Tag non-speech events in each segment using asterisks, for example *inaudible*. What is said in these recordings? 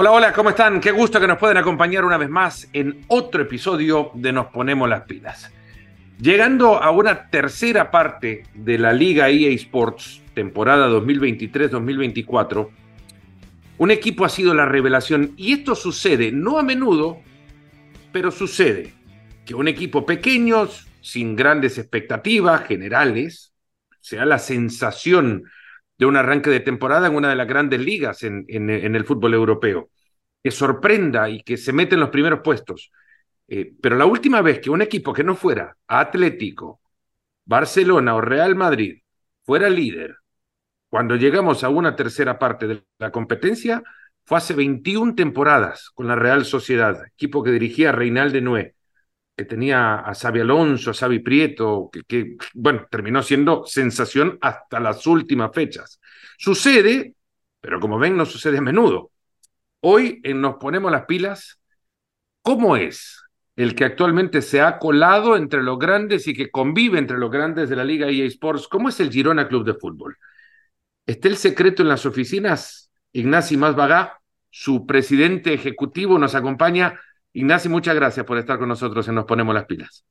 Hola, hola, ¿cómo están? Qué gusto que nos pueden acompañar una vez más en otro episodio de Nos Ponemos las Pilas. Llegando a una tercera parte de la Liga EA Sports, temporada 2023-2024, un equipo ha sido la revelación y esto sucede no a menudo, pero sucede que un equipo pequeño, sin grandes expectativas generales, sea la sensación de un arranque de temporada en una de las grandes ligas en, el fútbol europeo, que sorprenda y que se mete en los primeros puestos. Eh, pero la última vez que un equipo que no fuera Atlético, Barcelona o Real Madrid fuera líder, cuando llegamos a una tercera parte de la competencia, fue hace 21 temporadas con la Real Sociedad, equipo que dirigía Reinaldo Nué que tenía a Xavi Alonso, a Xavi Prieto, que, bueno, terminó siendo sensación hasta las últimas fechas. Sucede, pero como ven, no sucede a menudo. Hoy en Nos Ponemos las Pilas, ¿cómo es el que actualmente se ha colado entre los grandes y que convive entre los grandes de la Liga EA Sports? ¿Cómo es el Girona Club de Fútbol? ¿Está el secreto en las oficinas? Ignacio Masbagá, su presidente ejecutivo, nos acompaña Ignacio, muchas gracias por estar con nosotros en Nos Ponemos las Pilas.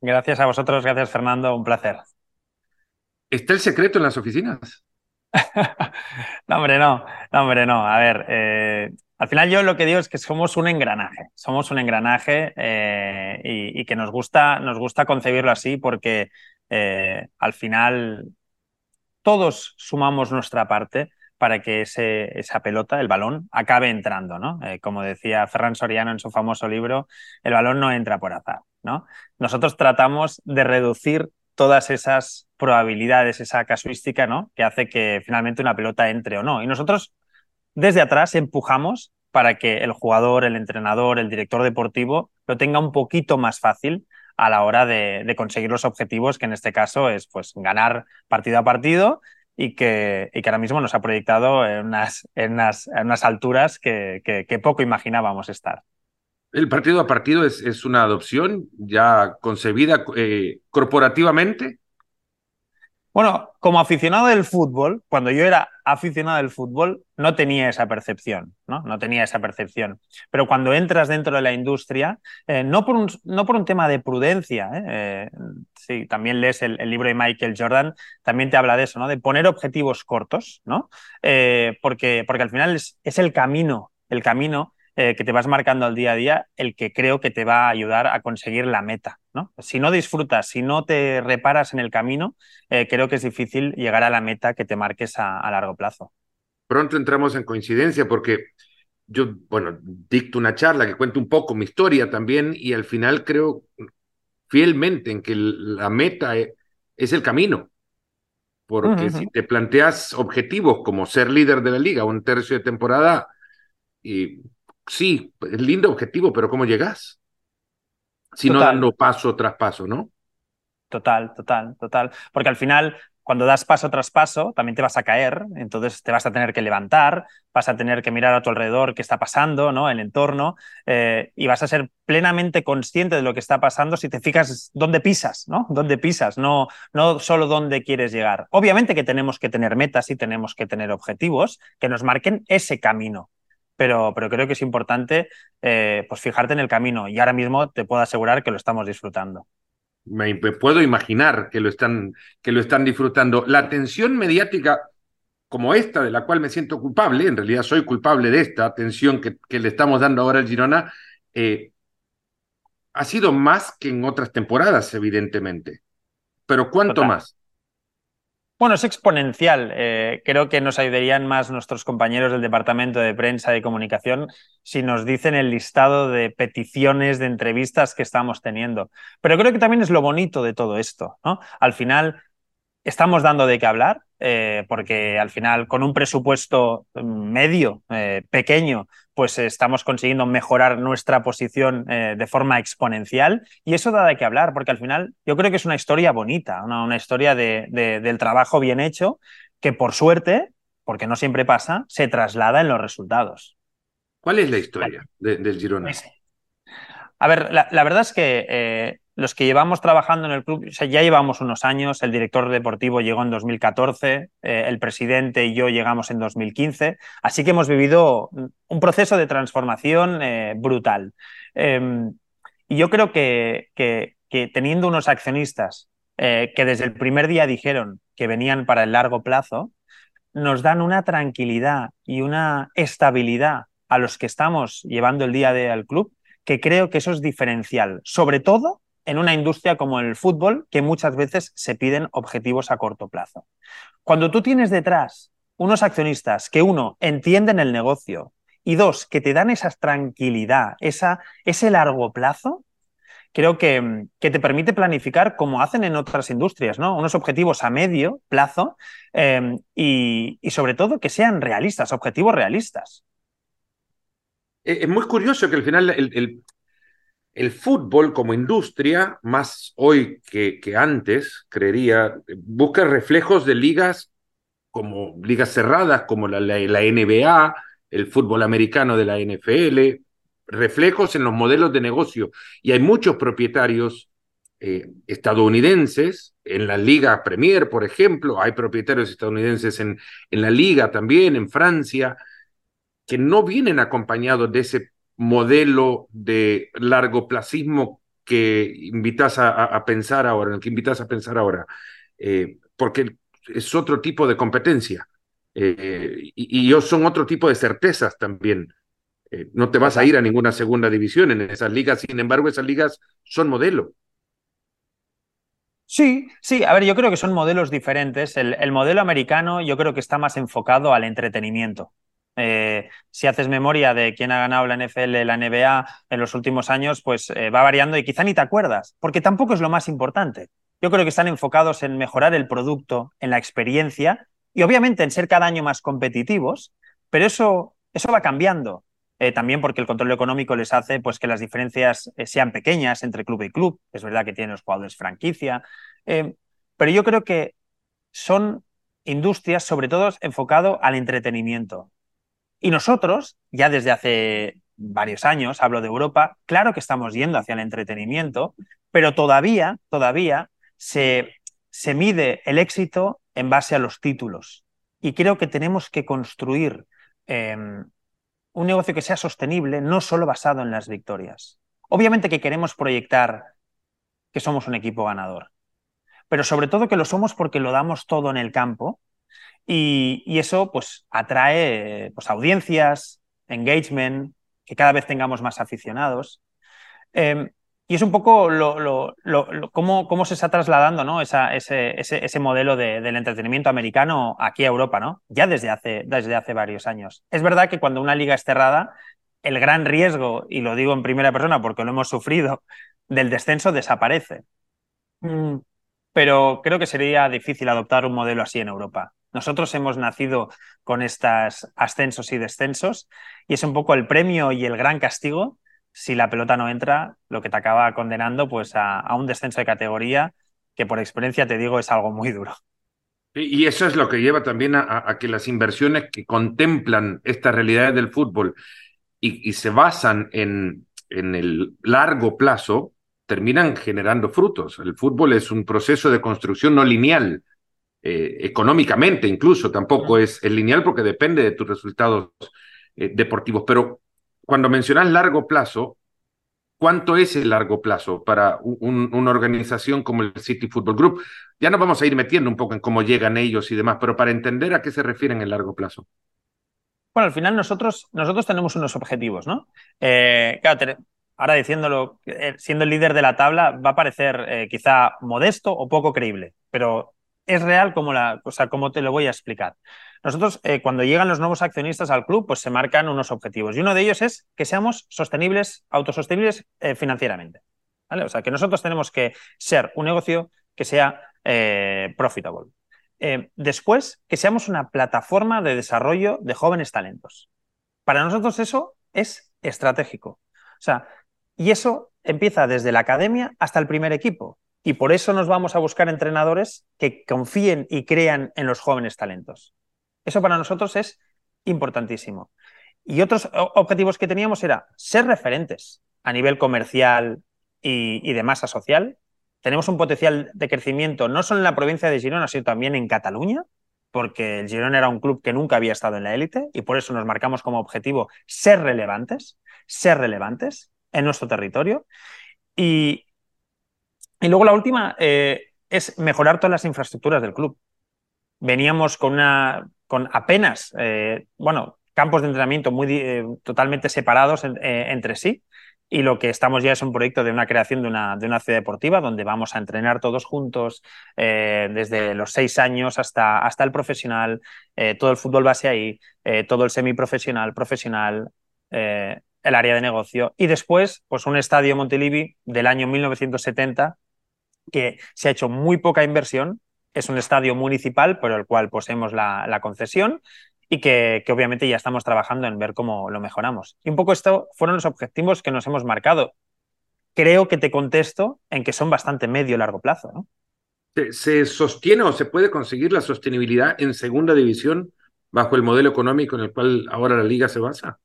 Gracias a vosotros, gracias Fernando, un placer. ¿Está el secreto en las oficinas? *laughs* no, hombre, no, no, hombre, no. A ver, eh, al final yo lo que digo es que somos un engranaje, somos un engranaje eh, y, que nos gusta, nos gusta concebirlo así porque eh, al final todos sumamos nuestra parte para que esa pelota, el balón, acabe entrando, ¿no? Eh, como decía Ferran Soriano en su famoso libro, el balón no entra por azar, ¿no? Nosotros tratamos de reducir todas esas probabilidades, esa casuística, ¿no? Que hace que finalmente una pelota entre o no. Y nosotros desde atrás empujamos para que el jugador, el entrenador, el director deportivo lo tenga un poquito más fácil a la hora de, de conseguir los objetivos, que en este caso es pues ganar partido a partido y que, y que ahora mismo nos ha proyectado en unas, en unas, en unas alturas que, que, poco imaginábamos estar. ¿El partido a partido es, es una adopción ya concebida eh, corporativamente? Bueno, como aficionado del fútbol, cuando yo era aficionado del fútbol, no tenía esa percepción, ¿no? No tenía esa percepción. Pero cuando entras dentro de la industria, eh, no, por un, no por un tema de prudencia, ¿eh? Eh, sí, también lees el, libro de Michael Jordan, también te habla de eso, ¿no? De poner objetivos cortos, ¿no? porque, porque al final es, es el camino, el camino eh, que te vas marcando al día a día, el que creo que te va a ayudar a conseguir la meta. ¿no? Si no disfrutas, si no te reparas en el camino, eh, creo que es difícil llegar a la meta que te marques a, largo plazo. Pronto entramos en coincidencia porque yo, bueno, dicto una charla que cuento un poco mi historia también y al final creo fielmente en que la meta e, es el camino. Porque si te planteas objetivos como ser líder de la liga un tercio de temporada, y sí, es lindo objetivo, pero ¿cómo llegas? Si no dando paso tras paso, ¿no? Total, total, total. Porque al final, cuando das paso tras paso, también te vas a caer, entonces te vas a tener que levantar, vas a tener que mirar a tu alrededor qué está pasando, ¿no? El entorno, eh, y vas a ser plenamente consciente de lo que está pasando si te fijas dónde pisas, ¿no? Dónde pisas, no, no solo dónde quieres llegar. Obviamente que tenemos que tener metas y tenemos que tener objetivos que nos marquen ese camino, pero, pero creo que es importante eh, pues fijarte en el camino y ahora mismo te puedo asegurar que lo estamos disfrutando. Me, puedo imaginar que lo, están, que lo están disfrutando. La atención mediática como esta, de la cual me siento culpable, en realidad soy culpable de esta atención que, que le estamos dando ahora al Girona, eh, ha sido más que en otras temporadas, evidentemente. Pero ¿cuánto más? Bueno, es exponencial. Eh, creo que nos ayudarían más nuestros compañeros del Departamento de Prensa y Comunicación si nos dicen el listado de peticiones, de entrevistas que estamos teniendo. Pero creo que también es lo bonito de todo esto. ¿no? Al final, estamos dando de qué hablar, eh, porque al final con un presupuesto mm, medio, eh, pequeño, pues estamos consiguiendo mejorar nuestra posición eh, de forma exponencial y eso da de qué hablar, porque al final yo creo que es una historia bonita, una, historia de, del trabajo bien hecho que por suerte, porque no siempre pasa, se traslada en los resultados. ¿Cuál es la historia del Girona? A ver, la, verdad es que los que llevamos trabajando en el club, ya llevamos unos años, el director deportivo llegó en 2014, eh, el presidente y yo llegamos en 2015, así que hemos vivido un proceso de transformación eh, brutal. Em, y yo creo que, que, teniendo unos accionistas eh, que desde el primer día dijeron que venían para el largo plazo, nos dan una tranquilidad y una estabilidad a los que estamos llevando el día día al club, que creo que eso es diferencial, sobre todo en una industria como el fútbol, que muchas veces se piden objetivos a corto plazo. Cuando tú tienes detrás unos accionistas que, uno, entienden el negocio y dos, que te dan esa tranquilidad, esa, ese largo plazo, creo que, que, te permite planificar como hacen en otras industrias, ¿no? Unos objetivos a medio plazo em, y, sobre todo que sean realistas, objetivos realistas. Eh, es muy curioso que al final el, el fútbol como industria, más hoy que, antes, creería, busca reflejos de ligas como ligas cerradas, como la, la, NBA, el fútbol americano de la NFL, reflejos en los modelos de negocio. Y hay muchos propietarios eh, estadounidenses en la Liga Premier, por ejemplo, hay propietarios estadounidenses en, en la Liga también, en Francia, que no vienen acompañados de ese modelo de largoplacismo que invitas a, pensar ahora, en el que invitas a pensar ahora, eh, porque es otro tipo de competencia eh, y, son otro tipo de certezas también. Eh, no te vas a ir a ninguna segunda división en esas ligas, sin embargo, esas ligas son modelo. Sí, sí, a ver, yo creo que son modelos diferentes. el modelo americano yo creo que está más enfocado al entretenimiento. Eh, si haces memoria de quién ha ganado la NFL, la NBA en los últimos años, pues eh, va variando y quizá ni te acuerdas, porque tampoco es lo más importante. Yo creo que están enfocados en mejorar el producto, en la experiencia y obviamente en ser cada año más competitivos, pero eso, eso va cambiando. Eh, también porque el control económico les hace pues, que las diferencias sean pequeñas entre club y club. Es verdad que tienen los jugadores franquicia, pero yo creo que son industrias sobre todo enfocado al entretenimiento. Y nosotros, ya desde hace varios años, hablo de Europa, claro que estamos yendo hacia el entretenimiento, pero todavía, todavía se, se mide el éxito en base a los títulos. Y creo que tenemos que construir em, un negocio que sea sostenible, no solo basado en las victorias. Obviamente que queremos proyectar que somos un equipo ganador, pero sobre todo que lo somos porque lo damos todo en el campo y, eso pues atrae pues, audiencias, engagement, que cada vez tengamos más aficionados. Em, y es un poco lo, lo, cómo, cómo, se está trasladando ¿no? Esa, ese, ese, modelo del entretenimiento americano aquí a Europa, ¿no? ya desde hace, desde hace varios años. Es verdad que cuando una liga es cerrada, el gran riesgo, y lo digo en primera persona porque lo hemos sufrido, *laughs* del descenso desaparece. Mm, pero creo que sería difícil adoptar un modelo así en Europa. Nosotros hemos nacido con estos ascensos y descensos y es un poco el premio y el gran castigo si la pelota no entra, lo que te acaba condenando pues a, un descenso de categoría que por experiencia te digo es algo muy duro. Y eso es lo que lleva también a, que las inversiones que contemplan estas realidades del fútbol y, se basan en, en el largo plazo, terminan generando frutos. El fútbol es un proceso de construcción no lineal eh, económicamente incluso, tampoco es, lineal porque depende de tus resultados eh, deportivos. Pero cuando mencionas largo plazo, ¿cuánto es el largo plazo para una organización como el City Football Group? Ya nos vamos a ir metiendo un poco en cómo llegan ellos y demás, pero para entender a qué se refieren el largo plazo. Bueno, al final nosotros, nosotros tenemos unos objetivos, ¿no? Eh, claro, ahora diciéndolo, siendo el líder de la tabla, va a parecer quizá modesto o poco creíble, pero es real como la, o sea, como te lo voy a explicar. Nosotros, eh, cuando llegan los nuevos accionistas al club, pues se marcan unos objetivos. Y uno de ellos es que seamos sostenibles, autosostenibles eh, financieramente. ¿vale? O sea, que nosotros tenemos que ser un negocio que sea eh, profitable. después, que seamos una plataforma de desarrollo de jóvenes talentos. Para nosotros eso es estratégico. O sea, y eso empieza desde la academia hasta el primer equipo. Y por eso nos vamos a buscar entrenadores que confíen y crean en los jóvenes talentos. Eso para nosotros es importantísimo. Y otros objetivos que teníamos era ser referentes a nivel comercial, y, de masa social. Tenemos un potencial de crecimiento no solo en la provincia de Girona, sino también en Cataluña, porque el Girona era un club que nunca había estado en la élite y por eso nos marcamos como objetivo ser relevantes, ser relevantes en nuestro territorio. Y, y luego la última eh, es mejorar todas las infraestructuras del club. Veníamos con, una, con apenas, eh, bueno, campos de entrenamiento muy eh, totalmente separados entre sí y lo que estamos ya es un proyecto de una creación de una, de una ciudad deportiva donde vamos a entrenar todos juntos, eh, desde los seis años hasta, hasta el profesional, eh, todo el fútbol base ahí, eh, todo el semiprofesional, profesional, el área de negocio. Y después, pues un estadio Montilivi del año 1970 que se ha hecho muy poca inversión, es un estadio municipal por el cual poseemos la, la concesión y que, obviamente ya estamos trabajando en ver cómo lo mejoramos. Y un poco esto fueron los objetivos que nos hemos marcado. Creo que te contesto en que son bastante medio largo plazo. ¿no? ¿Se, sostiene o se puede conseguir la sostenibilidad en segunda división bajo el modelo económico en el cual ahora la liga se basa?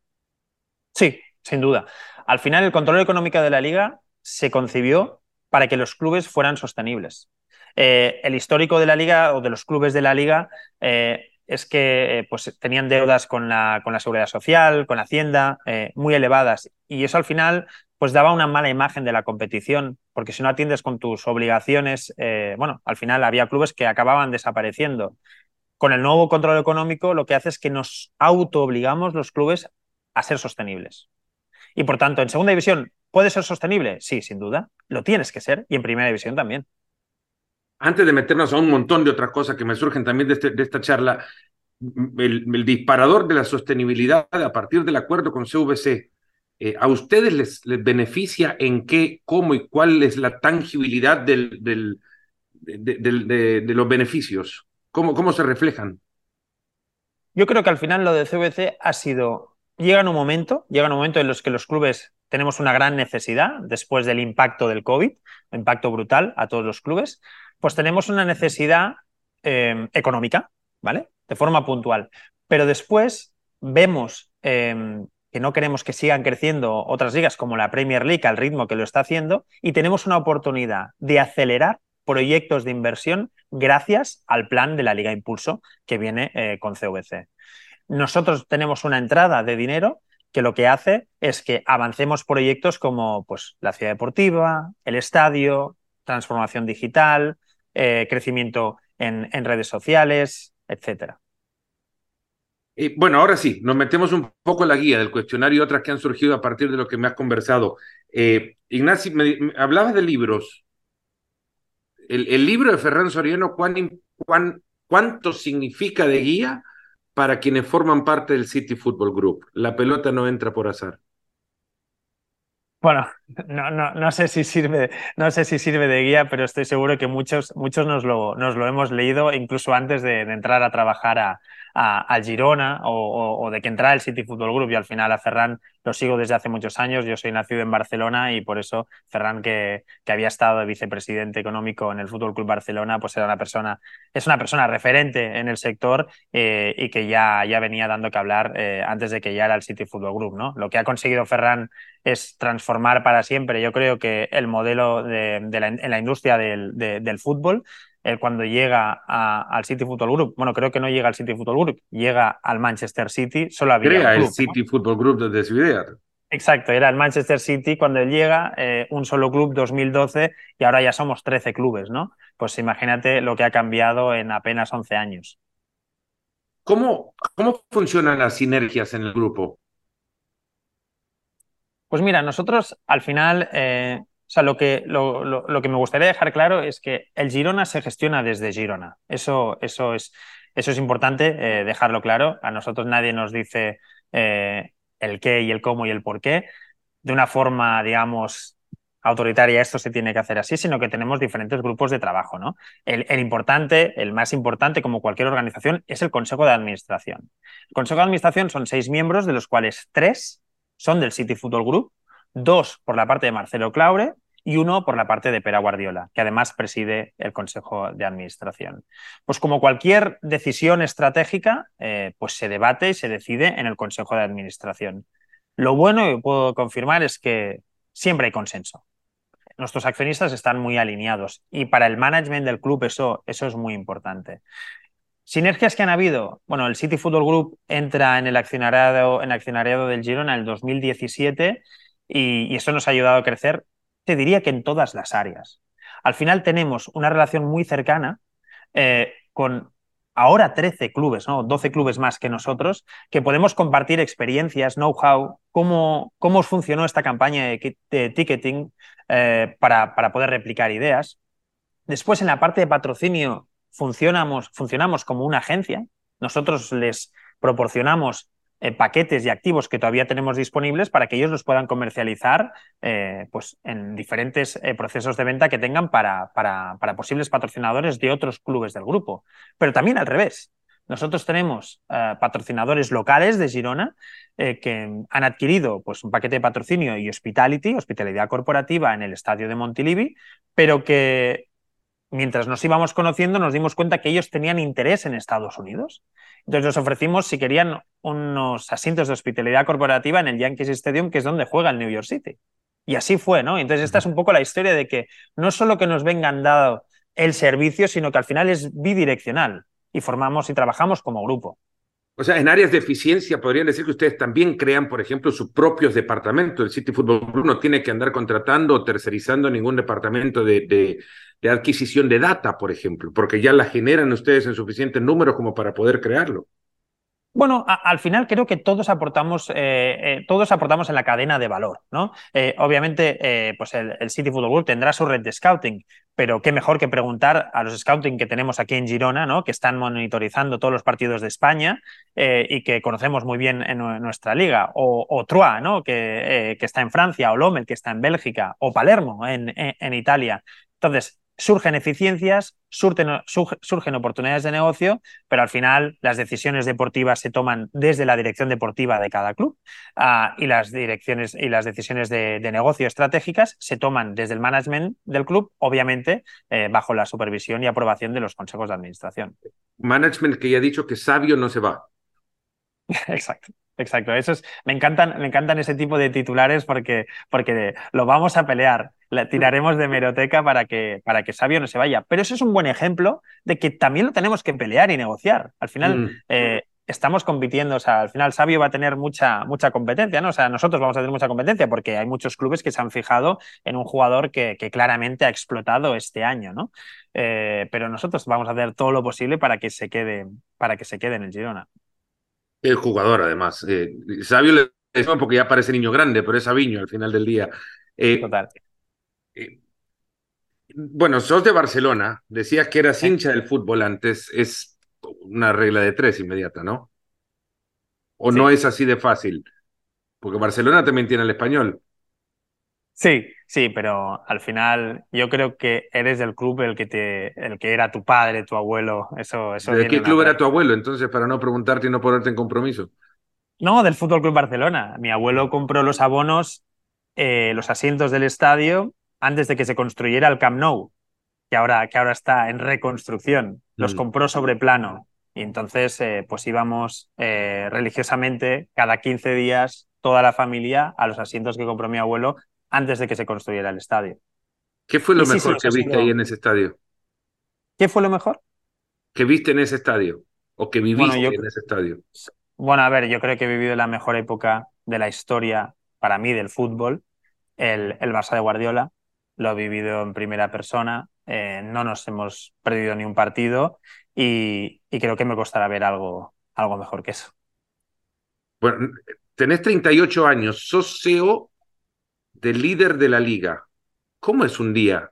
Sí, sin duda. Al final el control económico de la liga se concibió para que los clubes fueran sostenibles. Eh, el histórico de la liga o de los clubes de la liga eh, es que eh, pues, tenían deudas con la, con la seguridad social, con la hacienda, muy elevadas. Y eso al final pues daba una mala imagen de la competición, porque si no atiendes con tus obligaciones, bueno, al final había clubes que acababan desapareciendo. Con el nuevo control económico lo que hace es que nos auto-obligamos los clubes a ser sostenibles. Y por tanto, en segunda división, ¿puede ser sostenible? Sí, sin duda, lo tienes que ser, y en primera división también antes de meternos a un montón de otras cosas que me surgen también de, este, esta charla, el, disparador de la sostenibilidad a partir del acuerdo con CVC, eh, ¿a ustedes les, beneficia en qué, cómo y cuál es la tangibilidad del, del, de, los beneficios? ¿Cómo, ¿Cómo se reflejan? Yo creo que al final lo de CVC ha sido, llega un momento, llega un momento en los que los clubes tenemos una gran necesidad después del impacto del COVID, impacto brutal a todos los clubes, pues tenemos una necesidad em, económica, ¿vale? De forma puntual. Pero después vemos em, que no queremos que sigan creciendo otras ligas como la Premier League al ritmo que lo está haciendo y tenemos una oportunidad de acelerar proyectos de inversión gracias al plan de la Liga Impulso que viene eh, con CVC. Nosotros tenemos una entrada de dinero que lo que hace es que avancemos proyectos como pues, la ciudad deportiva, el estadio, transformación digital, eh, crecimiento en, redes sociales, etcétera. Y bueno, ahora sí, nos metemos un poco en la guía del cuestionario y otras que han surgido a partir de lo que me has conversado. Eh, Ignacio, me, hablabas de libros. El, libro de Ferran Soriano, ¿cuán, cuán, cuánto significa de guía para quienes forman parte del City Football Group? La pelota no entra por azar. Bueno, no, no, no, sé si sirve, no sé si sirve de guía, pero estoy seguro que muchos, muchos nos, lo, nos lo hemos leído incluso antes de, entrar a trabajar a, a, Girona o, de que entrara el City Football Group. y al final a Ferran lo sigo desde hace muchos años. Yo soy nacido en Barcelona y por eso Ferran, que, que había estado de vicepresidente económico en el Fútbol Club Barcelona, pues era una persona, es una persona referente en el sector eh, y que ya, ya venía dando que hablar eh, antes de que ya era el City Football Group. ¿no? Lo que ha conseguido Ferran es transformar para siempre, yo creo que el modelo de, la, en la industria del, del fútbol cuando llega al City Football Group, bueno, creo que no llega al City Football Group, llega al Manchester City, solo había Crea el City Football Group desde su idea. Exacto, era el Manchester City cuando él llega, eh, un solo club 2012 y ahora ya somos 13 clubes, ¿no? Pues imagínate lo que ha cambiado en apenas 11 años. ¿Cómo, cómo funcionan las sinergias en el grupo? Pues mira, nosotros al final eh, o sea, lo que, lo, lo, que me gustaría dejar claro es que el Girona se gestiona desde Girona. Eso, eso, es, eso es importante eh, dejarlo claro. A nosotros nadie nos dice eh, el qué y el cómo y el por qué. De una forma, digamos, autoritaria esto se tiene que hacer así, sino que tenemos diferentes grupos de trabajo. ¿no? El, el, importante, el más importante, como cualquier organización, es el Consejo de Administración. El Consejo de Administración son seis miembros, de los cuales tres son del City Football Group, dos por la parte de Marcelo Claure y uno por la parte de Pera Guardiola, que además preside el Consejo de Administración. Pues como cualquier decisión estratégica, eh, pues se debate y se decide en el Consejo de Administración. Lo bueno, y puedo confirmar, es que siempre hay consenso. nuestros accionistas están muy alineados y para el management del club eso, eso es muy importante. Sinergias que han habido. Bueno, el City Football Group entra en el accionariado, del Girona en el 2017 y, eso nos ha ayudado a crecer, te diría que en todas las áreas. Al final tenemos una relación muy cercana eh, con ahora 13 clubes, ¿no? 12 clubes más que nosotros, que podemos compartir experiencias, know-how, cómo, cómo funcionó esta campaña de, ticketing eh, para, para, poder replicar ideas. Después, en la parte de patrocinio, funcionamos, funcionamos como una agencia. Nosotros les proporcionamos eh, paquetes y activos que todavía tenemos disponibles para que ellos los puedan comercializar eh, pues en diferentes eh, procesos de venta que tengan para, para, para, posibles patrocinadores de otros clubes del grupo. Pero también al revés. Nosotros tenemos patrocinadores locales de Girona que han adquirido pues, un paquete de patrocinio y hospitality, hospitalidad corporativa en el estadio de Montilivi, pero que mientras nos íbamos conociendo nos dimos cuenta que ellos tenían interés en Estados Unidos. Entonces les ofrecimos si querían unos asientos de hospitalidad corporativa en el Yankees Stadium, que es donde juega el New York City. Y así fue, ¿no? Entonces esta es un poco la historia de que no solo que nos vengan dado el servicio, sino que al final es bidireccional y formamos y trabajamos como grupo. O sea, en áreas de eficiencia podrían decir que ustedes también crean, por ejemplo, sus propios departamentos. El City Football Club no tiene que andar contratando o tercerizando ningún departamento de, de, adquisición de data, por ejemplo, porque ya la generan ustedes en suficientes números como para poder crearlo. Bueno, al final creo que todos aportamos, eh, eh, todos aportamos en la cadena de valor, ¿no? Eh, obviamente, pues el, City Football tendrá su red de scouting, pero qué mejor que preguntar a los scouting que tenemos aquí en Girona, ¿no? Que están monitorizando todos los partidos de España y que conocemos muy bien en, nuestra liga, o, o Troyes, ¿no? Que, que, está en Francia, o Lommel, que está en Bélgica, o Palermo en, en Italia. Entonces, surgen eficiencias, surgen, oportunidades de negocio, pero al final las decisiones deportivas se toman desde la dirección deportiva de cada club ah, y las direcciones y las decisiones de, negocio estratégicas se toman desde el management del club, obviamente eh, bajo la supervisión y aprobación de los consejos de administración. Management que ya ha dicho que sabio no se va. *laughs* Exacto. Exacto, eso es, me encantan, me encantan ese tipo de titulares porque, porque lo vamos a pelear, la tiraremos de meroteca para que, para que Sabio no se vaya. Pero eso es un buen ejemplo de que también lo tenemos que pelear y negociar. Al final mm. eh, estamos compitiendo, o sea, al final Sabio va a tener mucha, mucha competencia, ¿no? O sea, nosotros vamos a tener mucha competencia porque hay muchos clubes que se han fijado en un jugador que, que claramente ha explotado este año, ¿no? Eh, pero nosotros vamos a hacer todo lo posible para que se quede, para que se quede en el Girona. El jugador, además. Eh, Sabio le decimos porque ya parece niño grande, pero es Aviño al final del día. Eh, Total. Eh, bueno, sos de Barcelona. Decías que eras hincha del fútbol antes. Es una regla de tres inmediata, ¿no? ¿O no es así de fácil? Porque Barcelona también tiene el español. Sí, sí, pero al final yo creo que eres del club el que te, el que era tu padre, tu abuelo. Eso, eso ¿De qué club era tu abuelo? Entonces, para no preguntarte y no ponerte en compromiso. No, del Fútbol Club Barcelona. Mi abuelo compró los abonos, eh, los asientos del estadio antes de que se construyera el Camp Nou, que ahora, que ahora está en reconstrucción. Los mm. compró sobre plano. Y entonces, eh, pues íbamos eh, religiosamente cada 15 días toda la familia a los asientos que compró mi abuelo antes de que se construyera el estadio. ¿Qué fue lo mejor que viste ahí en ese estadio? ¿Qué fue lo mejor? ¿Que viste en ese estadio? ¿O que viviste en ese estadio? Bueno, a ver, yo creo que he vivido la mejor época de la historia, para mí, del fútbol, el, el Barça de Guardiola. Lo he vivido en primera persona, eh, no nos hemos perdido ni un partido y, y, creo que me costará ver algo, algo mejor que eso. Bueno, tenés 38 años, sos CEO del líder de la liga. ¿Cómo es un día?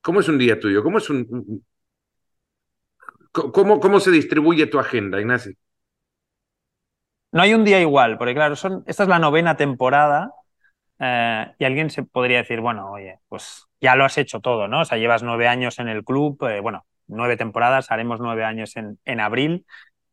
¿Cómo es un día tuyo? ¿Cómo es un... ¿Cómo, cómo se distribuye tu agenda, Ignacio? No hay un día igual, porque claro, son, esta es la novena temporada eh, y alguien se podría decir, bueno, oye, pues ya lo has hecho todo, ¿no? O sea, llevas nueve años en el club, eh, bueno, nueve temporadas, haremos nueve años en, en abril.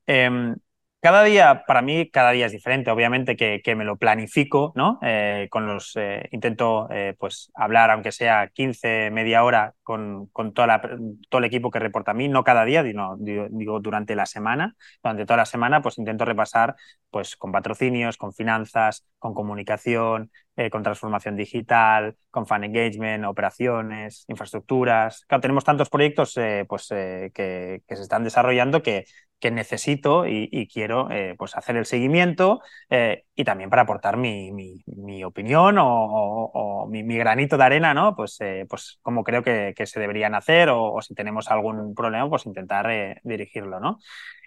Em, cada día, para mí, cada día es diferente. Obviamente que, que me lo planifico, ¿no? Eh, con los, eh, intento, eh, pues, hablar, aunque sea 15, media hora, con, todo el equipo que reporta a mí, no cada día, digo, durante la semana. Durante toda la semana pues intento repasar pues, con patrocinios, con finanzas, con comunicación, eh, con transformación digital, con fan engagement, operaciones, infraestructuras. Claro, tenemos tantos proyectos eh, pues, eh, que, se están desarrollando que, necesito y, quiero pues hacer el seguimiento y también para aportar mi, opinión o, o, mi, mi, granito de arena, ¿no? Pues, pues como creo que, que se deberían hacer o, si tenemos algún problema, pues intentar dirigirlo, ¿no?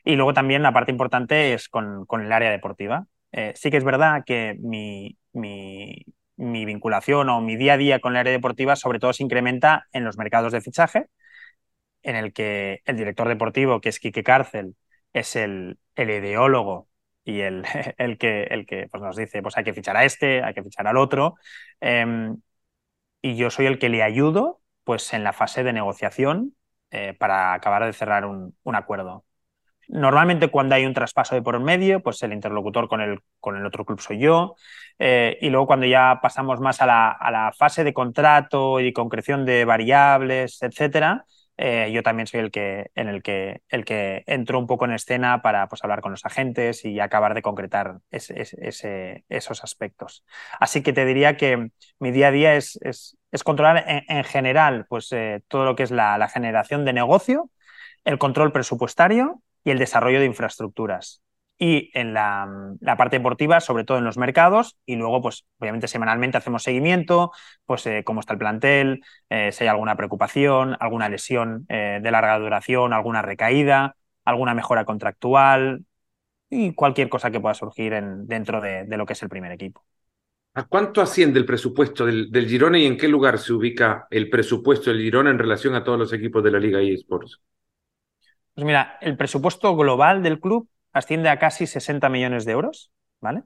Y luego también la parte importante es con, con el área deportiva. sí que es verdad que mi, mi, vinculación o mi día a día con el área deportiva sobre todo se incrementa en los mercados de fichaje, en el que el director deportivo, que es Quique Cárcel, es el, el ideólogo y el, *laughs* el que, el que pues nos dice, pues hay que fichar a este, hay que fichar al otro. Em, y yo soy el que le ayudo pues, en la fase de negociación eh, para acabar de cerrar un, un acuerdo. Normalmente cuando hay un traspaso de por medio, pues el interlocutor con el, con el otro club soy yo. Eh, y luego cuando ya pasamos más a la, a la, fase de contrato y concreción de variables, etcétera, eh, yo también soy el que, en el que, el que entro un poco en escena para pues, hablar con los agentes y acabar de concretar esos aspectos. Así que te diría que mi día a día es, es, es controlar en, en, general pues, eh, todo lo que es la generación de negocio, el control presupuestario y el desarrollo de infraestructuras. Y en la, la, parte deportiva, sobre todo en los mercados, y luego, pues, obviamente, semanalmente hacemos seguimiento, pues, eh, cómo está el plantel, eh, si hay alguna preocupación, alguna lesión eh, de larga duración, alguna recaída, alguna mejora contractual y cualquier cosa que pueda surgir en, dentro de, de, lo que es el primer equipo. ¿A cuánto asciende el presupuesto del, del Girona y en qué lugar se ubica el presupuesto del Girona en relación a todos los equipos de la Liga eSports? Pues mira, el presupuesto global del club asciende a casi 60 millones de euros, ¿vale?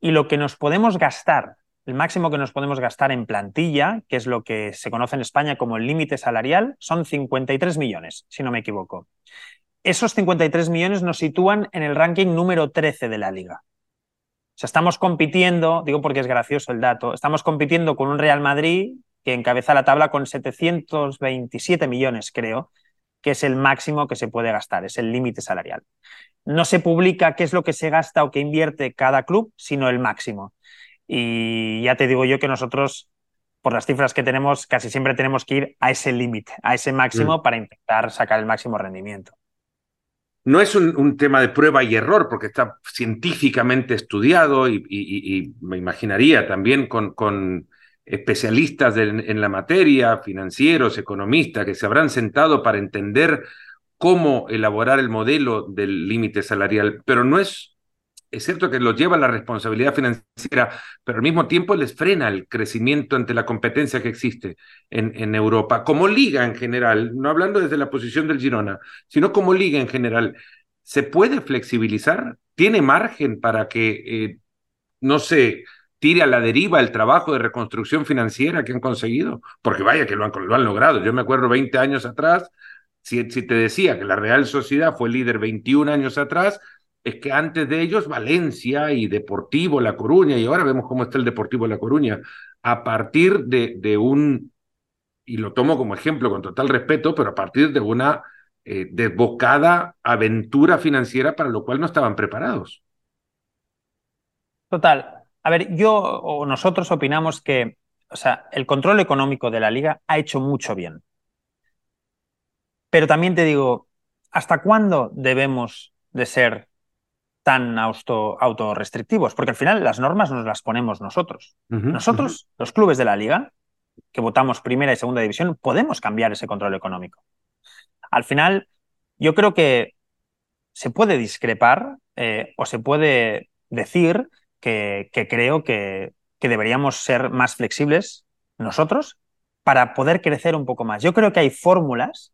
Y lo que nos podemos gastar, el máximo que nos podemos gastar en plantilla, que es lo que se conoce en España como el límite salarial, son 53 millones, si no me equivoco. Esos 53 millones nos sitúan en el ranking número 13 de la liga. O sea, estamos compitiendo, digo porque es gracioso el dato, estamos compitiendo con un Real Madrid que encabeza la tabla con 727 millones, creo, que es el máximo que se puede gastar, es el límite salarial. No se publica qué es lo que se gasta o qué invierte cada club, sino el máximo. Y ya te digo yo que nosotros, por las cifras que tenemos, casi siempre tenemos que ir a ese límite, a ese máximo, mm. para intentar sacar el máximo rendimiento. No es un, un, tema de prueba y error, porque está científicamente estudiado y, y, y me imaginaría también con, con especialistas en la materia, financieros, economistas, que se habrán sentado para entender cómo elaborar el modelo del límite salarial, pero no es, es cierto que lo lleva la responsabilidad financiera, pero al mismo tiempo les frena el crecimiento ante la competencia que existe en, en Europa, como liga en general, no hablando desde la posición del Girona, sino como liga en general. ¿Se puede flexibilizar? ¿Tiene margen para que, eh, no sé, tire a la deriva el trabajo de reconstrucción financiera que han conseguido, porque vaya que lo han, lo han logrado. Yo me acuerdo 20 años atrás, si, te decía que la Real Sociedad fue líder 21 años atrás, es que antes de ellos Valencia y Deportivo La Coruña, y ahora vemos cómo está el Deportivo La Coruña, a partir de, de un, y lo tomo como ejemplo con total respeto, pero a partir de una eh, desbocada aventura financiera para lo cual no estaban preparados. Total, a ver, yo o nosotros opinamos que o sea, el control económico de la liga ha hecho mucho bien. Pero también te digo, ¿hasta cuándo debemos de ser tan auto, autorrestrictivos? Porque al final las normas nos las ponemos nosotros. Uh -huh, nosotros, uh -huh. los clubes de la liga, que votamos primera y segunda división, podemos cambiar ese control económico. Al final, yo creo que se puede discrepar eh, o se puede decir que, creo que, que deberíamos ser más flexibles nosotros para poder crecer un poco más. Yo creo que hay fórmulas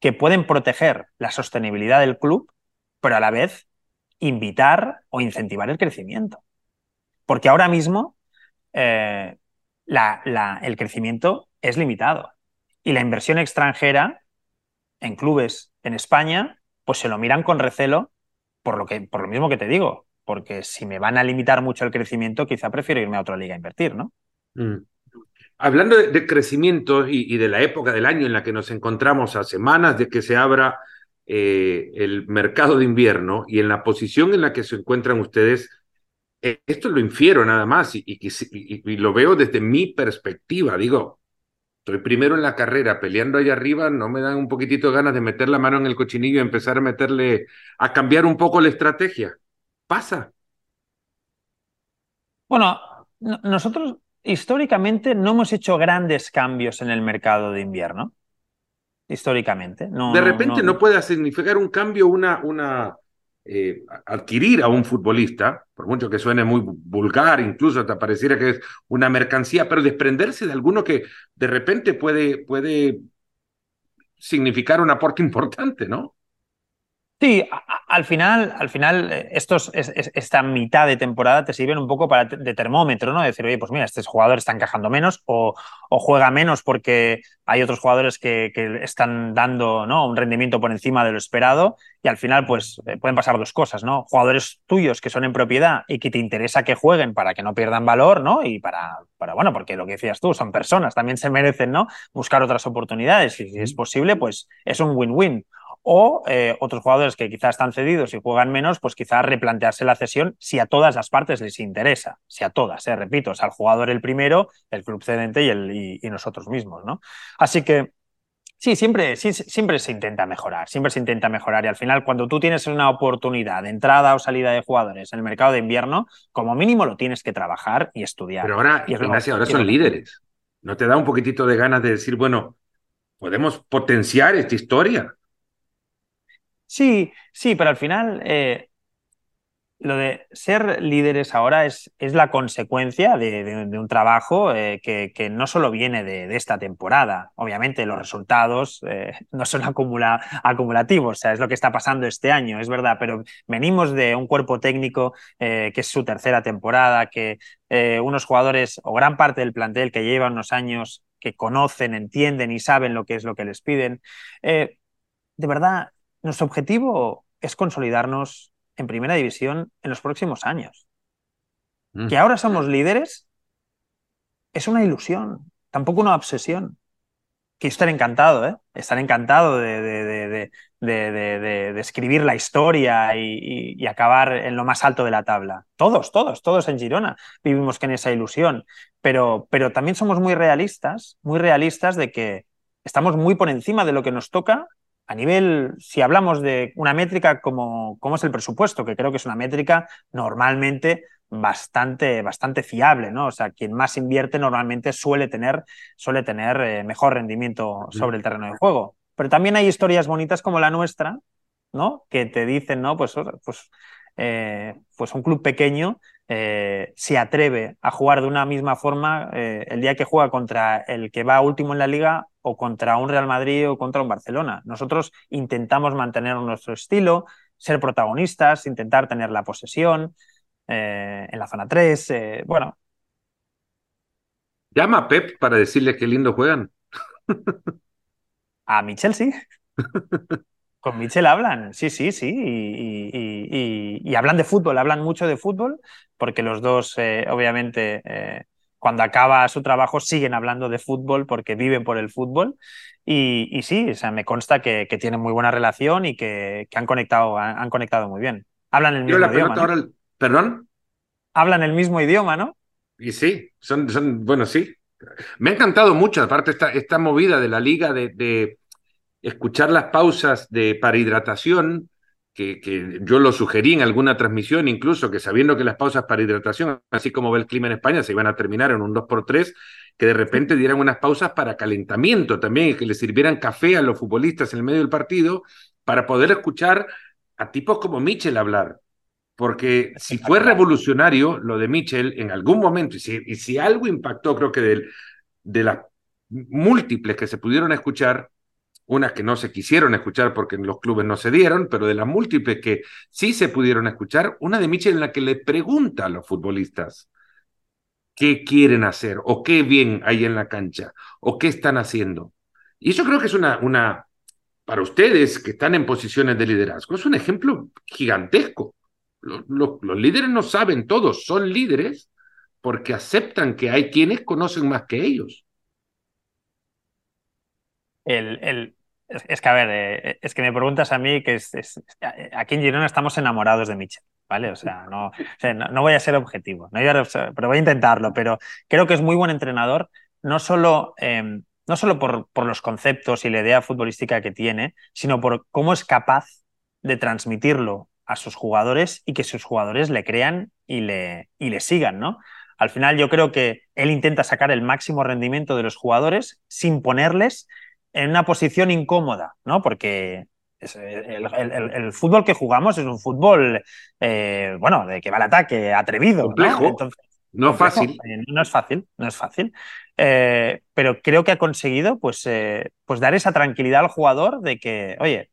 que pueden proteger la sostenibilidad del club, pero a la vez invitar o incentivar el crecimiento. Porque ahora mismo eh, la, el crecimiento es limitado y la inversión extranjera en clubes en España, pues se lo miran con recelo por lo, que, por lo mismo que te digo, porque si me van a limitar mucho el crecimiento, quizá prefiero irme a otra liga a invertir, ¿no? Mm. Hablando de, crecimiento y, de la época del año en la que nos encontramos a semanas de que se abra eh, el mercado de invierno y en la posición en la que se encuentran ustedes, eh, esto lo infiero nada más y, y, lo veo desde mi perspectiva. Digo, estoy primero en la carrera peleando ahí arriba, no me dan un poquitito de ganas de meter la mano en el cochinillo y empezar a meterle, a cambiar un poco la estrategia. Pasa. Bueno, nosotros históricamente no hemos hecho grandes cambios en el mercado de invierno. Históricamente. No, de repente no, puede significar un cambio, una, una eh, adquirir a un futbolista, por mucho que suene muy vulgar, incluso te pareciera que es una mercancía, pero desprenderse de alguno que de repente puede, puede significar un aporte *laughs* importante, ¿no? Sí, al final, al final eh, estos, esta mitad de temporada te sirven un poco para de termómetro, ¿no? Decir, oye, pues mira, este jugador está encajando menos o, o juega menos porque hay otros jugadores que, que, están dando ¿no? un rendimiento por encima de lo esperado y al final pues eh, pueden pasar dos cosas, ¿no? Jugadores tuyos que son en propiedad y que te interesa que jueguen para que no pierdan valor, ¿no? Y para, para bueno, porque lo que decías tú, son personas, también se merecen, ¿no? Buscar otras oportunidades y si es posible, pues es un win-win o eh, otros jugadores que quizás están cedidos y juegan menos, pues quizás replantearse la cesión si a todas las partes les interesa, si a todas, eh, repito, es al jugador el primero, el club cedente y, el, y, nosotros mismos, ¿no? Así que sí, siempre, sí, siempre se intenta mejorar, siempre se intenta mejorar y al final cuando tú tienes una oportunidad de entrada o salida de jugadores en el mercado de invierno, como mínimo lo tienes que trabajar y estudiar. Pero ahora, y ahora son líderes. ¿No te da un poquitito de ganas de decir, bueno, podemos potenciar esta historia? Sí, sí, pero al final eh, lo de ser líderes ahora es, es la consecuencia de, un trabajo eh, que, que, no solo viene de, esta temporada. Obviamente los resultados eh, *laughs* no son acumula, acumulativos, o sea, es lo que está pasando este año, es verdad, pero venimos de un cuerpo técnico que es su tercera temporada, que unos jugadores o gran parte del plantel que llevan unos años que conocen, entienden y saben lo que es lo que les piden. de verdad, nuestro objetivo es consolidarnos en primera división en los próximos años. Mm. Que ahora somos líderes es una ilusión, tampoco una obsesión. Que yo estaré encantado, ¿eh? Estar encantado de, de, de, escribir la historia y, y, acabar en lo más alto de la tabla. Todos, todos, todos en Girona vivimos en esa ilusión. Pero, pero también somos muy realistas, muy realistas de que estamos muy por encima de lo que nos toca a nivel, si hablamos de una métrica como, como, es el presupuesto, que creo que es una métrica normalmente bastante, bastante fiable, ¿no? O sea, quien más invierte normalmente suele tener, suele tener eh, mejor rendimiento sobre el terreno de juego. Pero también hay historias bonitas como la nuestra, ¿no? Que te dicen, ¿no? Pues, pues, eh, pues un club pequeño eh, se atreve a jugar de una misma forma el día que juega contra el que va último en la liga o contra un Real Madrid o contra un Barcelona. Nosotros intentamos mantener nuestro estilo, ser protagonistas, intentar tener la posesión eh, en la zona 3. Eh, bueno. Llama a Pep para decirle qué lindo juegan. a Michel sí. *laughs* Con Michel hablan, sí, sí, sí, y, hablan de fútbol, hablan mucho de fútbol, porque los dos, eh, obviamente, cuando acaba su trabajo siguen hablando de fútbol porque viven por el fútbol. Y, sí, o sea, me consta que, tienen muy buena relación y que, han, conectado, han, conectado muy bien. Hablan el mismo idioma. ¿Perdón? Hablan el mismo idioma, ¿no? Y sí, son, son bueno, sí. Me ha encantado mucho, aparte, esta, esta movida de la liga de, de escuchar las pausas de, para hidratación que, yo lo sugerí en alguna transmisión, incluso que sabiendo que las pausas para hidratación, así como ve el clima en España, se iban a terminar en un 2x3, que de repente dieran unas pausas para calentamiento también y que le sirvieran café a los futbolistas en el medio del partido para poder escuchar a tipos como Mitchell hablar. Porque si fue revolucionario lo de Mitchell en algún momento, y si, y si algo impactó, creo que de, de las múltiples que se pudieron escuchar, unas que no se quisieron escuchar porque en los clubes no se dieron, pero de las múltiples que sí se pudieron escuchar, una de Michel en la que le pregunta a los futbolistas qué quieren hacer o qué bien hay en la cancha o qué están haciendo. Y yo creo que es una, una, para ustedes que están en posiciones de liderazgo, es un ejemplo gigantesco. Los, los líderes no saben todo, son líderes porque aceptan que hay quienes conocen más que ellos. el, es que, a ver, eh, es que me preguntas a mí que es, aquí en Girona estamos enamorados de Michel, ¿vale? O sea, no, no, voy a ser objetivo, no pero voy a intentarlo, pero creo que es muy buen entrenador, no solo, em, no solo por, por los conceptos y la idea futbolística que tiene, sino por cómo es capaz de transmitirlo a sus jugadores y que sus jugadores le crean y le, y le sigan, ¿no? Al final yo creo que él intenta sacar el máximo rendimiento de los jugadores sin ponerles en una posición incómoda, ¿no? Porque el, fútbol que jugamos es un fútbol, eh, bueno, de que va al ataque, atrevido. Complejo. ¿no? es fácil. Eh, no es fácil, no es fácil. Eh, pero creo que ha conseguido pues, pues dar esa tranquilidad al jugador de que, oye,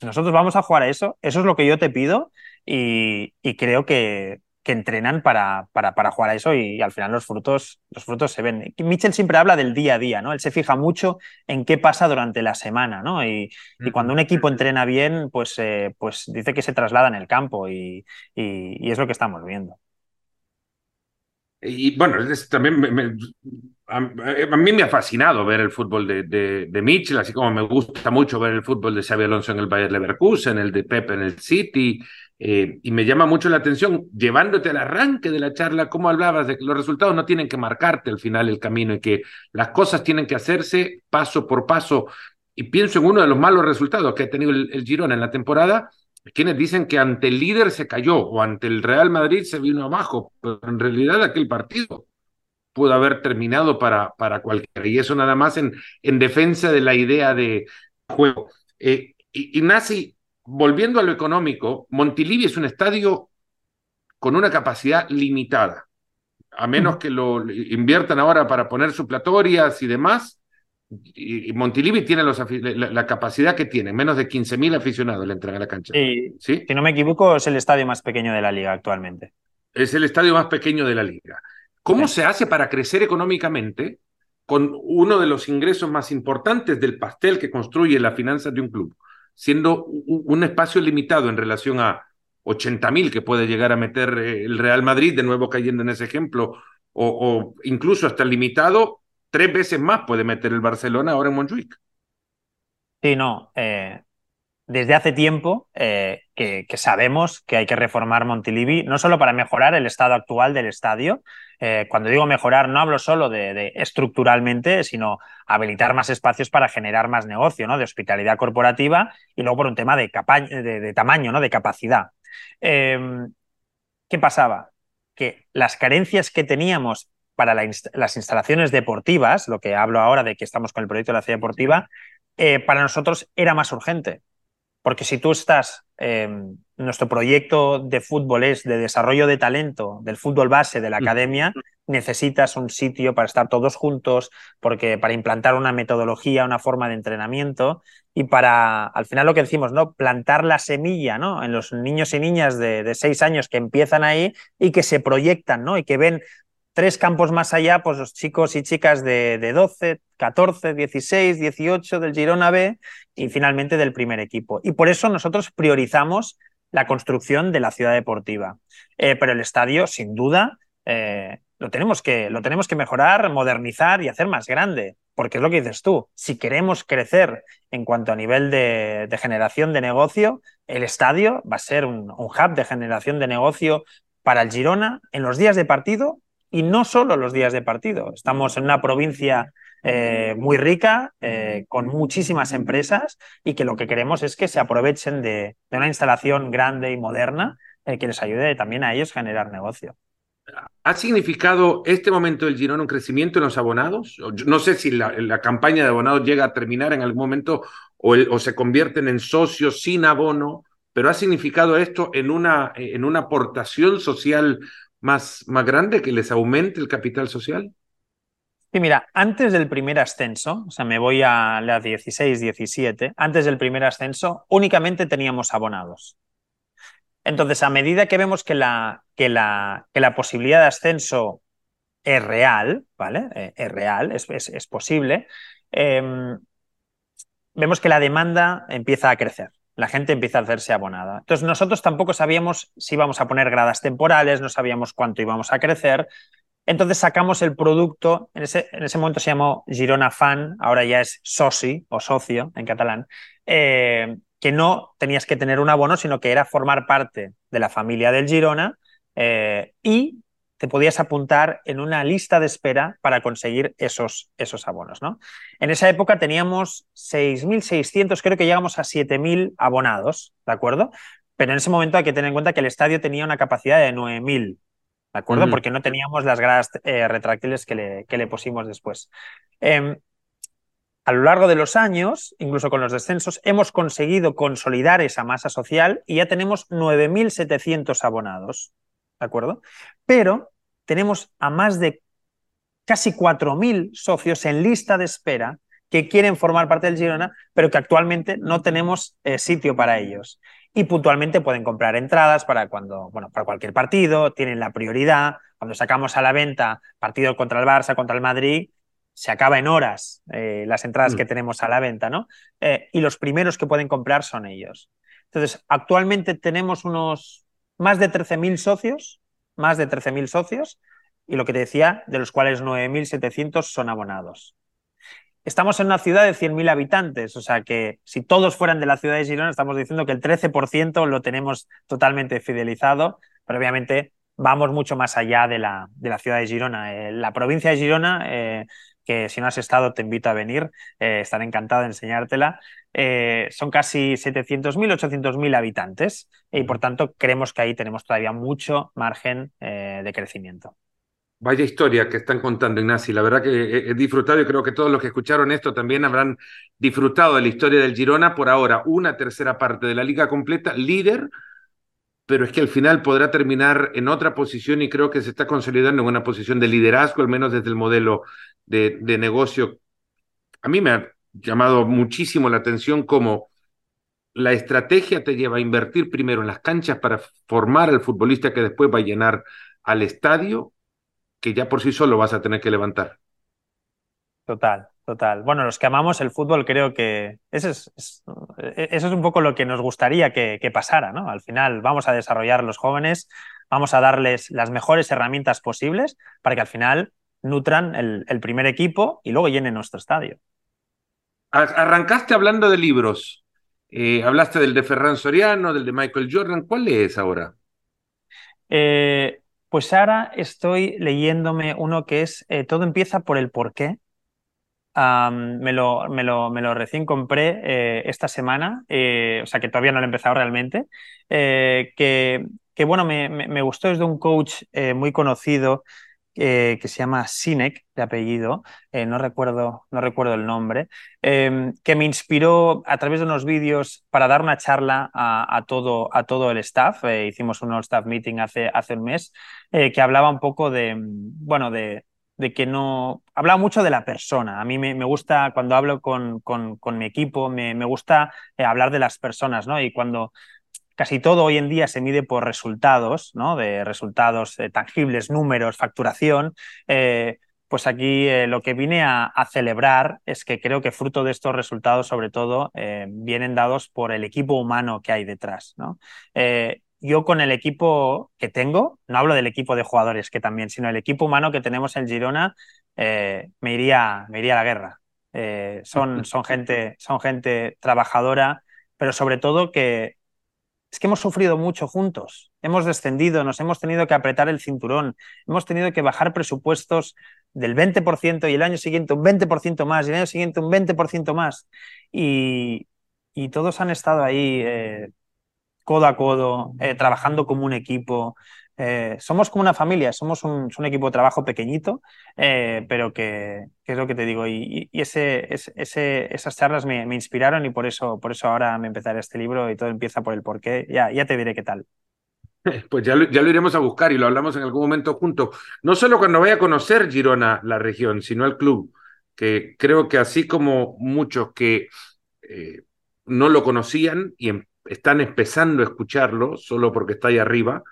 nosotros vamos a jugar a eso, eso es lo que yo te pido y creo que, que entrenan para, para, para, jugar a eso y, al final los frutos, los frutos se ven. Mitchell siempre habla del día a día, ¿no? Él se fija mucho en qué pasa durante la semana, ¿no? Y, y cuando un equipo entrena bien, pues, eh, pues dice que se traslada en el campo y, y es lo que estamos viendo. Y bueno, también a, mí me ha fascinado ver el fútbol de, de, de, Mitchell, así como me gusta mucho ver el fútbol de Xavi Alonso en el Bayer Leverkusen, el de Pep en el City, eh, y me llama mucho la atención, llevándote al arranque de la charla, cómo hablabas de que los resultados no tienen que marcarte al final el camino y que las cosas tienen que hacerse paso por paso. Y pienso en uno de los malos resultados que ha tenido el, el Girona en la temporada, quienes dicen que ante el líder se cayó o ante el Real Madrid se vino abajo, pero en realidad aquel partido pudo haber terminado para, para cualquiera. Y eso nada más en, en defensa de la idea de juego. Eh, y, y volviendo a lo económico, Montilivi es un estadio con una capacidad limitada. A menos que lo inviertan ahora para poner suplatorias y demás, y Montilivi tiene la, capacidad que tiene, menos de 15.000 aficionados le entran a la cancha. Sí, Si no me equivoco, es el estadio más pequeño de la liga actualmente. Es el estadio más pequeño de la liga. ¿Cómo se hace para crecer económicamente con uno de los ingresos más importantes del pastel que construye las finanzas de un club? Siendo un espacio limitado en relación a 80 mil que puede llegar a meter eh, el Real Madrid, de nuevo cayendo en ese ejemplo, o, incluso hasta limitado, tres veces más puede meter el Barcelona ahora en Montjuic. Sí, no. Eh, desde hace tiempo eh, que, sabemos que hay que reformar Montilivi, no solo para mejorar el estado actual del estadio, eh, cuando digo mejorar, no hablo solo de, estructuralmente, sino habilitar más espacios para generar más negocio, ¿no? De hospitalidad corporativa y luego por un tema de, de, tamaño, ¿no? De capacidad. Em, ¿Qué pasaba? Que las carencias que teníamos para las instalaciones deportivas, lo que hablo ahora de que estamos con el proyecto de la ciudad deportiva, eh, para nosotros era más urgente. Porque si tú estás, em, nuestro proyecto de fútbol es de desarrollo de talento, del fútbol base, de la academia, necesitas un sitio para estar todos juntos, porque para implantar una metodología, una forma de entrenamiento y para, al final lo que decimos, ¿no? Plantar la semilla, ¿no? En los niños y niñas de, de seis años que empiezan ahí y que se proyectan, ¿no? Y que ven tres campos más allá, pues los chicos y chicas de, de 12, 14, 16, 18 del Girona B y finalmente del primer equipo. Y por eso nosotros priorizamos la construcción de la ciudad deportiva. Eh, pero el estadio, sin duda, eh, lo, tenemos que, lo tenemos que mejorar, modernizar y hacer más grande. Porque es lo que dices tú, si queremos crecer en cuanto a nivel de, generación de negocio, el estadio va a ser un hub de generación de negocio para el Girona en los días de partido y no solo los días de partido. Estamos en una provincia eh, muy rica, eh, con muchísimas empresas y que lo que queremos es que se aprovechen de, una instalación grande y moderna eh, que les ayude también a ellos a generar negocio. ¿Ha significado este momento del Girón un crecimiento en los abonados? No sé si la, campaña de abonados llega a terminar en algún momento o, o, se convierten en socios sin abono, pero ¿ha significado esto en una, en una aportación social más, más grande que les aumente el capital social? Sí, mira, antes del primer ascenso, o sea, me voy a la 16, 17, antes del primer ascenso únicamente teníamos abonados. Entonces, a medida que vemos que la, que la, que la posibilidad de ascenso es real, ¿vale? Eh, es real, es, es, posible, em, vemos que la demanda empieza a crecer la gente empieza a hacerse abonada. Entonces nosotros tampoco sabíamos si íbamos a poner gradas temporales, no sabíamos cuánto íbamos a crecer. Entonces sacamos el producto, en ese, en ese momento se llamó Girona Fan, ahora ya es Soci o socio en catalán, eh, que no tenías que tener un abono, sino que era formar parte de la familia del Girona eh, y te podías apuntar en una lista de espera para conseguir esos, esos abonos. ¿no? En esa época teníamos 6.600, creo que llegamos a 7.000 abonados, ¿de acuerdo? Pero en ese momento hay que tener en cuenta que el estadio tenía una capacidad de 9.000, ¿de acuerdo? Porque no teníamos las gradas eh, retráctiles que le, que le, pusimos después. Em, a lo largo de los años, incluso con los descensos, hemos conseguido consolidar esa masa social y ya tenemos 9.700 abonados. ¿De acuerdo? Pero tenemos a más de casi 4.000 socios en lista de espera que quieren formar parte del Girona, pero que actualmente no tenemos eh, sitio para ellos. Y puntualmente pueden comprar entradas para cuando, bueno, para cualquier partido, tienen la prioridad. Cuando sacamos a la venta partido contra el Barça, contra el Madrid, se acaba en horas eh, las entradas que mm. tenemos a la venta, ¿no? Eh, y los primeros que pueden comprar son ellos. Entonces, actualmente tenemos unos más de 13.000 socios, más de 13.000 socios, y lo que te decía, de los cuales 9.700 son abonados. Estamos en una ciudad de 100.000 habitantes, o sea que si todos fueran de la ciudad de Girona, estamos diciendo que el 13% lo tenemos totalmente fidelizado, pero obviamente vamos mucho más allá de la, de la ciudad de Girona. Eh, la provincia de Girona, eh, que si no has estado te invito a venir, eh, estaré encantado de enseñártela. Eh, son casi 700.000, 800.000 habitantes y por tanto creemos que ahí tenemos todavía mucho margen eh, de crecimiento. Vaya historia que están contando, Ignacio. La verdad que he disfrutado y creo que todos los que escucharon esto también habrán disfrutado de la historia del Girona. Por ahora, una tercera parte de la liga completa, líder, pero es que al final podrá terminar en otra posición y creo que se está consolidando en una posición de liderazgo, al menos desde el modelo de, negocio. A mí me ha llamado muchísimo la atención cómo la estrategia te lleva a invertir primero en las canchas para formar al futbolista que después va a llenar al estadio, que ya por sí solo vas a tener que levantar. Total, total. Bueno, los que amamos el fútbol creo que eso es, eso es un poco lo que nos gustaría que, pasara, ¿no? Al final vamos a desarrollar los jóvenes, vamos a darles las mejores herramientas posibles para que al final nutran el primer equipo y luego llenen nuestro estadio. Arrancaste hablando de libros. Eh, hablaste del de Ferran Soriano, del de Michael Jordan. ¿Cuál es ahora? Eh, pues ahora estoy leyéndome uno que es eh, Todo empieza por el porqué. me, lo, me, lo, me, lo, recién compré esta semana, o sea que todavía no lo he empezado realmente. que, que, bueno, me, me, gustó, es de un coach muy conocido eh, que se llama Sinek, de apellido, eh, no, recuerdo, no recuerdo el nombre, em, que me inspiró a través de unos vídeos para dar una charla a, todo, a todo el staff. Eh, hicimos un staff meeting hace, hace un mes que hablaba un poco de, bueno, de, de que no... Hablaba mucho de la persona. A mí me, me gusta, cuando hablo con, con, con mi equipo, me, me gusta hablar de las personas, ¿no? Y cuando Casi todo hoy en día se mide por resultados, ¿no? De resultados eh, tangibles, números, facturación. Eh, pues aquí eh, lo que vine a, celebrar es que creo que fruto de estos resultados, sobre todo, vienen dados por el equipo humano que hay detrás. ¿no? yo con el equipo que tengo, no hablo del equipo de jugadores que también, sino el equipo humano que tenemos en Girona, me, iría, me iría a la guerra. son, *laughs* son, gente, son gente trabajadora, pero sobre todo que, es que hemos sufrido mucho juntos, hemos descendido, nos hemos tenido que apretar el cinturón, hemos tenido que bajar presupuestos del 20% y el año siguiente un 20% más y el año siguiente un 20% más. Y, todos han estado ahí eh, codo a codo, eh, trabajando como un equipo, eh, somos como una familia, somos un, equipo de trabajo pequeñito, eh, pero que, es lo que te digo. Y, ese, ese, esas charlas me, inspiraron y por eso, por eso ahora me empezaré este libro y todo empieza por el porqué. Ya, ya te diré qué tal. *laughs* Pues ya lo, ya lo iremos a buscar y lo hablamos en algún momento juntos. No solo cuando vaya a conocer Girona, la región, sino el club, que creo que así como muchos que eh, no lo conocían y em, están empezando a escucharlo solo porque está ahí arriba,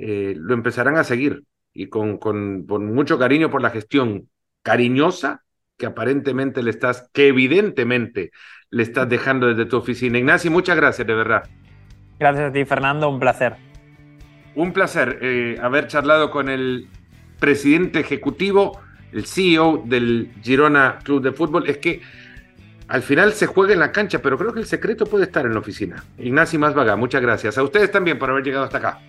eh, lo empezarán a seguir y con, con, mucho cariño por la gestión cariñosa que aparentemente le estás, que evidentemente le estás dejando desde tu oficina. Ignacio, muchas gracias, de verdad. Gracias a ti, Fernando, un placer. Un placer eh, haber charlado con el presidente ejecutivo, el CEO del Girona Club de Fútbol, es que al final se juega en la cancha, pero creo que el secreto puede estar en la oficina. Ignacio Más muchas gracias. A ustedes también por haber llegado hasta acá.